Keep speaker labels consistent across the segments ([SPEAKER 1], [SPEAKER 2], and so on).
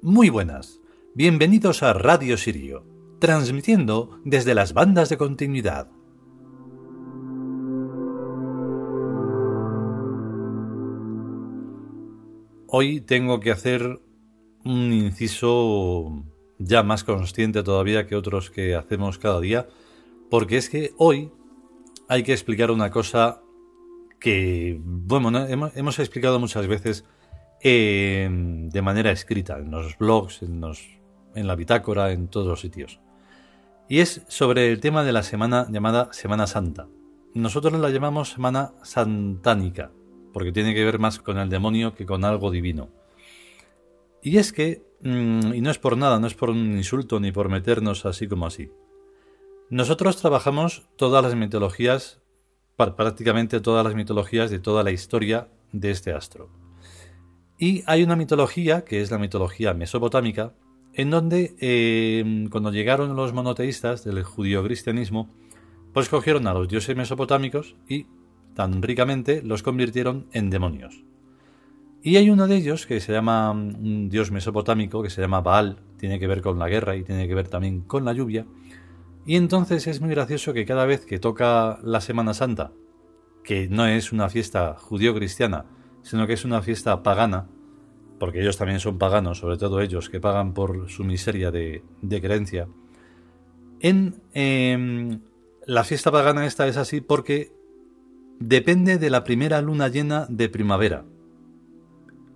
[SPEAKER 1] Muy buenas, bienvenidos a Radio Sirio, transmitiendo desde las bandas de continuidad. Hoy tengo que hacer un inciso ya más consciente todavía que otros que hacemos cada día, porque es que hoy hay que explicar una cosa que, bueno, hemos, explicado muchas veces eh, de manera escrita, en los blogs, en, en la bitácora, en todos los sitios. Y es sobre el tema de la semana llamada Semana Santa. Nosotros la llamamos Semana Santánica, porque tiene que ver más con el demonio que con algo divino. Y es que, mm, y no es por nada, no es por un insulto ni por meternos así como así. Nosotros trabajamos todas las mitologías, prácticamente todas las mitologías de toda la historia de este astro. Y hay una mitología, que es la mitología mesopotámica, en donde em, cuando llegaron los monoteístas del judío-cristianismo, pues cogieron a los dioses mesopotámicos y tan ricamente los convirtieron en demonios. Y hay uno de ellos que se llama mm, un dios mesopotámico que se llama Baal, tiene que ver con la guerra y tiene que ver también con la lluvia. Y entonces es muy gracioso que cada vez que toca la Semana Santa, que no es una fiesta judío-cristiana, sino que es una fiesta pagana, porque ellos también son paganos, sobre todo ellos que pagan por su miseria de, creencia, en em, la fiesta pagana esta es así porque depende de la primera luna llena de primavera.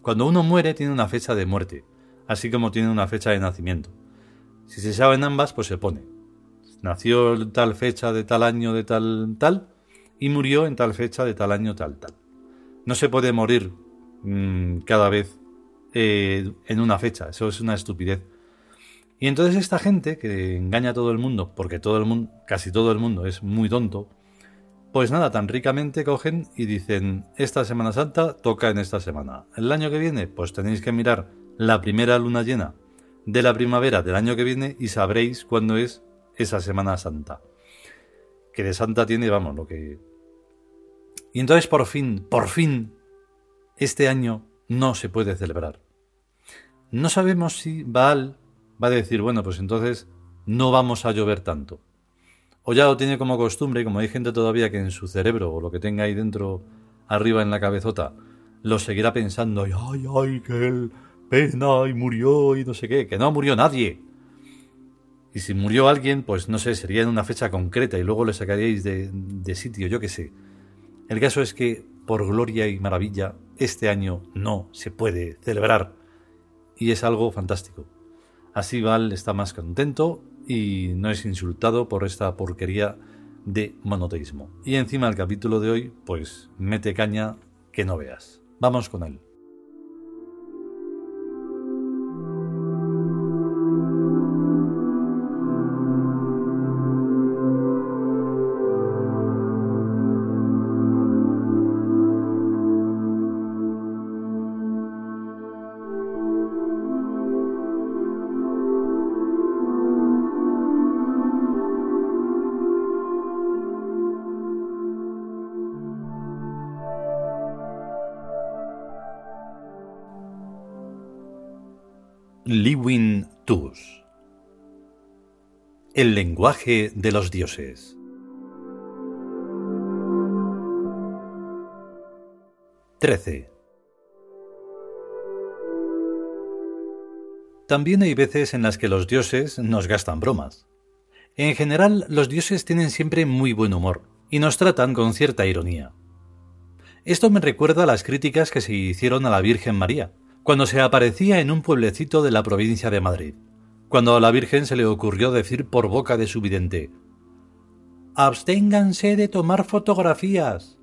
[SPEAKER 1] Cuando uno muere tiene una fecha de muerte, así como tiene una fecha de nacimiento. Si se saben ambas, pues se pone. Nació tal fecha de tal año de tal tal y murió en tal fecha de tal año tal tal. No se puede morir mm, cada vez eh, en una fecha, eso es una estupidez. Y entonces esta gente que engaña a todo el mundo, porque todo el mundo, casi todo el mundo es muy tonto, pues nada, tan ricamente cogen y dicen, esta Semana Santa toca en esta semana. El año que viene, pues tenéis que mirar la primera luna llena de la primavera del año que viene y sabréis cuándo es esa Semana Santa. Que de Santa tiene, vamos, lo que... Y entonces por fin, por fin, este año no se puede celebrar. No sabemos si Baal va a decir, bueno, pues entonces no vamos a llover tanto o ya lo tiene como costumbre, como hay gente todavía que en su cerebro o lo que tenga ahí dentro arriba en la cabezota lo seguirá pensando, ay, ay, que él pena y murió y no sé qué, que no murió nadie. Y si murió alguien, pues no sé, sería en una fecha concreta y luego le sacaríais de, de sitio, yo qué sé. El caso es que, por gloria y maravilla, este año no se puede celebrar. Y es algo fantástico. Así Val está más contento y no es insultado por esta porquería de monoteísmo. Y encima el capítulo de hoy, pues mete caña que no veas. Vamos con él. Liwin Tus El lenguaje de los dioses 13. También hay veces en las que los dioses nos gastan bromas. En general, los dioses tienen siempre muy buen humor y nos tratan con cierta ironía. Esto me recuerda a las críticas que se hicieron a la Virgen María, cuando se aparecía en un pueblecito de la provincia de Madrid, cuando a la Virgen se le ocurrió decir por boca de su vidente Absténganse de tomar fotografías.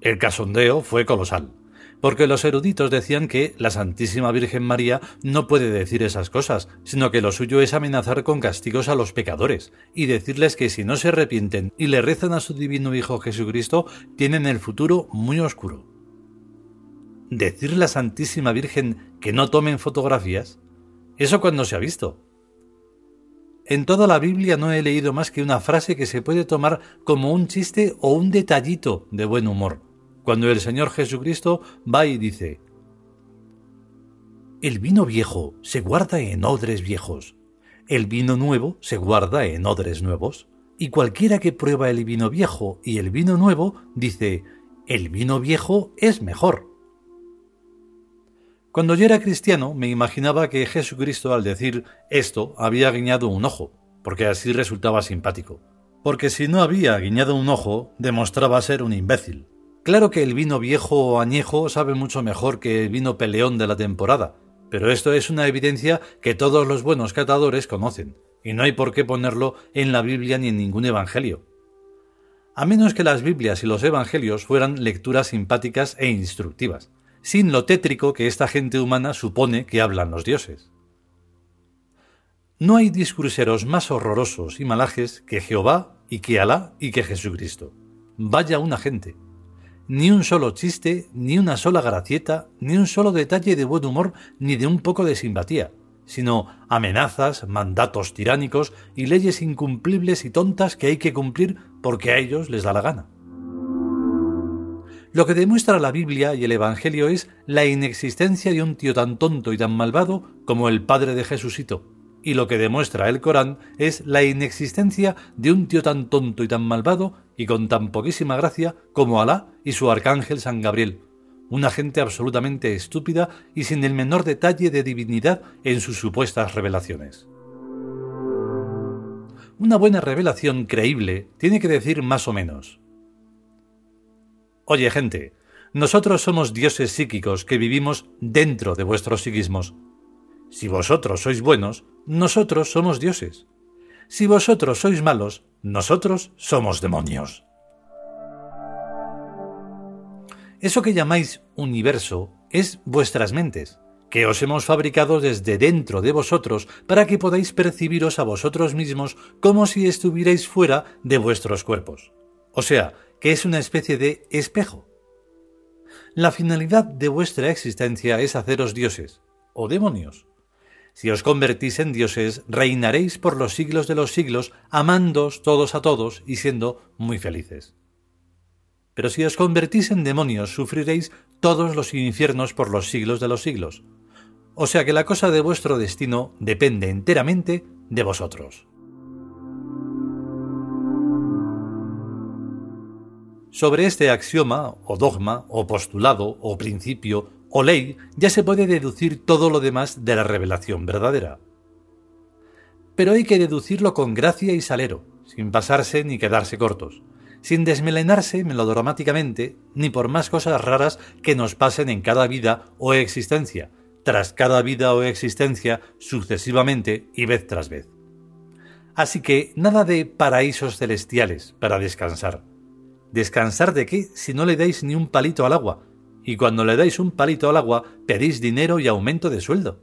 [SPEAKER 1] El casondeo fue colosal, porque los eruditos decían que la Santísima Virgen María no puede decir esas cosas, sino que lo suyo es amenazar con castigos a los pecadores, y decirles que si no se arrepienten y le rezan a su divino Hijo Jesucristo, tienen el futuro muy oscuro decirle a la Santísima Virgen que no tomen fotografías? ¿Eso cuando se ha visto? En toda la Biblia no he leído más que una frase que se puede tomar como un chiste o un detallito de buen humor, cuando el Señor Jesucristo va y dice, el vino viejo se guarda en odres viejos, el vino nuevo se guarda en odres nuevos, y cualquiera que prueba el vino viejo y el vino nuevo dice, el vino viejo es mejor. Cuando yo era cristiano me imaginaba que Jesucristo al decir esto había guiñado un ojo, porque así resultaba simpático. Porque si no había guiñado un ojo, demostraba ser un imbécil. Claro que el vino viejo o añejo sabe mucho mejor que el vino peleón de la temporada, pero esto es una evidencia que todos los buenos catadores conocen, y no hay por qué ponerlo en la Biblia ni en ningún evangelio. A menos que las Biblias y los evangelios fueran lecturas simpáticas e instructivas, sin lo tétrico que esta gente humana supone que hablan los dioses. No hay discurseros más horrorosos y malajes que Jehová y que Alá y que Jesucristo. Vaya una gente ni un solo chiste, ni una sola gracieta, ni un solo detalle de buen humor, ni de un poco de simpatía, sino amenazas, mandatos tiránicos y leyes incumplibles y tontas que hay que cumplir porque a ellos les da la gana. Lo que demuestra la Biblia y el Evangelio es la inexistencia de un tío tan tonto y tan malvado como el padre de Jesucito, y lo que demuestra el Corán es la inexistencia de un tío tan tonto y tan malvado y con tan poquísima gracia como Alá y su arcángel San Gabriel, una gente absolutamente estúpida y sin el menor detalle de divinidad en sus supuestas revelaciones. Una buena revelación creíble tiene que decir más o menos. Oye gente, nosotros somos dioses psíquicos que vivimos dentro de vuestros psiquismos. Si vosotros sois buenos, nosotros somos dioses. Si vosotros sois malos, nosotros somos demonios. Eso que llamáis universo es vuestras mentes, que os hemos fabricado desde dentro de vosotros para que podáis percibiros a vosotros mismos como si estuvierais fuera de vuestros cuerpos. O sea, que es una especie de espejo. La finalidad de vuestra existencia es haceros dioses o demonios. Si os convertís en dioses, reinaréis por los siglos de los siglos, amándoos todos a todos y siendo muy felices. Pero si os convertís en demonios, sufriréis todos los infiernos por los siglos de los siglos. O sea que la cosa de vuestro destino depende enteramente de vosotros. Sobre este axioma, o dogma, o postulado, o principio, o ley, ya se puede deducir todo lo demás de la revelación verdadera. Pero hay que deducirlo con gracia y salero, sin pasarse ni quedarse cortos, sin desmelenarse melodramáticamente, ni por más cosas raras que nos pasen en cada vida o existencia, tras cada vida o existencia sucesivamente y vez tras vez. Así que nada de paraísos celestiales para descansar. ¿Descansar de qué si no le dais ni un palito al agua, y cuando le dais un palito al agua pedís dinero y aumento de sueldo.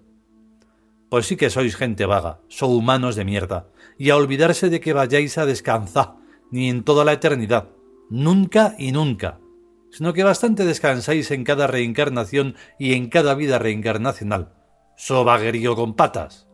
[SPEAKER 1] Pues sí que sois gente vaga, so humanos de mierda, y a olvidarse de que vayáis a descansar, ni en toda la eternidad, nunca y nunca, sino que bastante descansáis en cada reencarnación y en cada vida reencarnacional. So vaguerío con patas.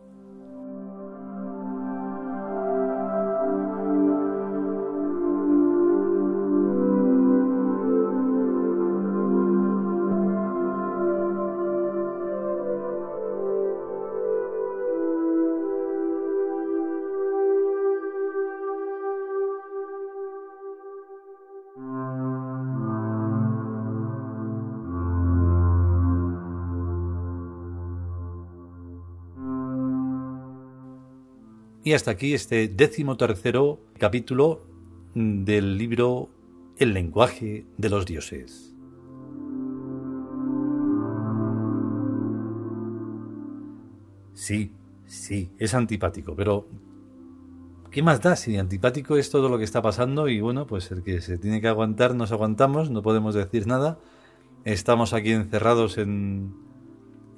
[SPEAKER 1] Y hasta aquí este décimo tercero capítulo del libro El lenguaje de los dioses. Sí, sí, es antipático, pero ¿qué más da si antipático es todo lo que está pasando? Y bueno, pues el que se tiene que aguantar nos aguantamos, no podemos decir nada. Estamos aquí encerrados en,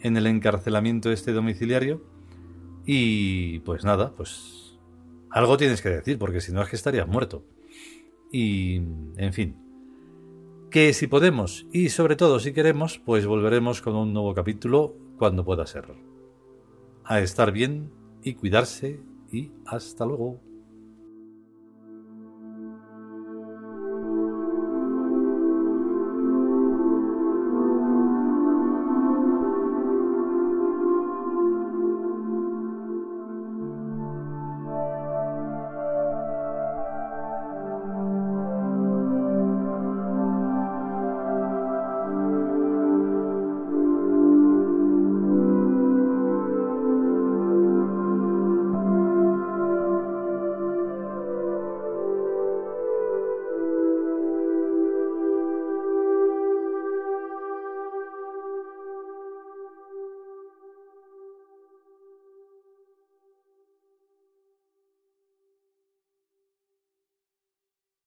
[SPEAKER 1] en el encarcelamiento este domiciliario y pues nada, pues algo tienes que decir, porque si no es que estarías muerto. Y, en fin, que si podemos y sobre todo si queremos, pues volveremos con un nuevo capítulo cuando pueda ser. A estar bien y cuidarse y hasta luego.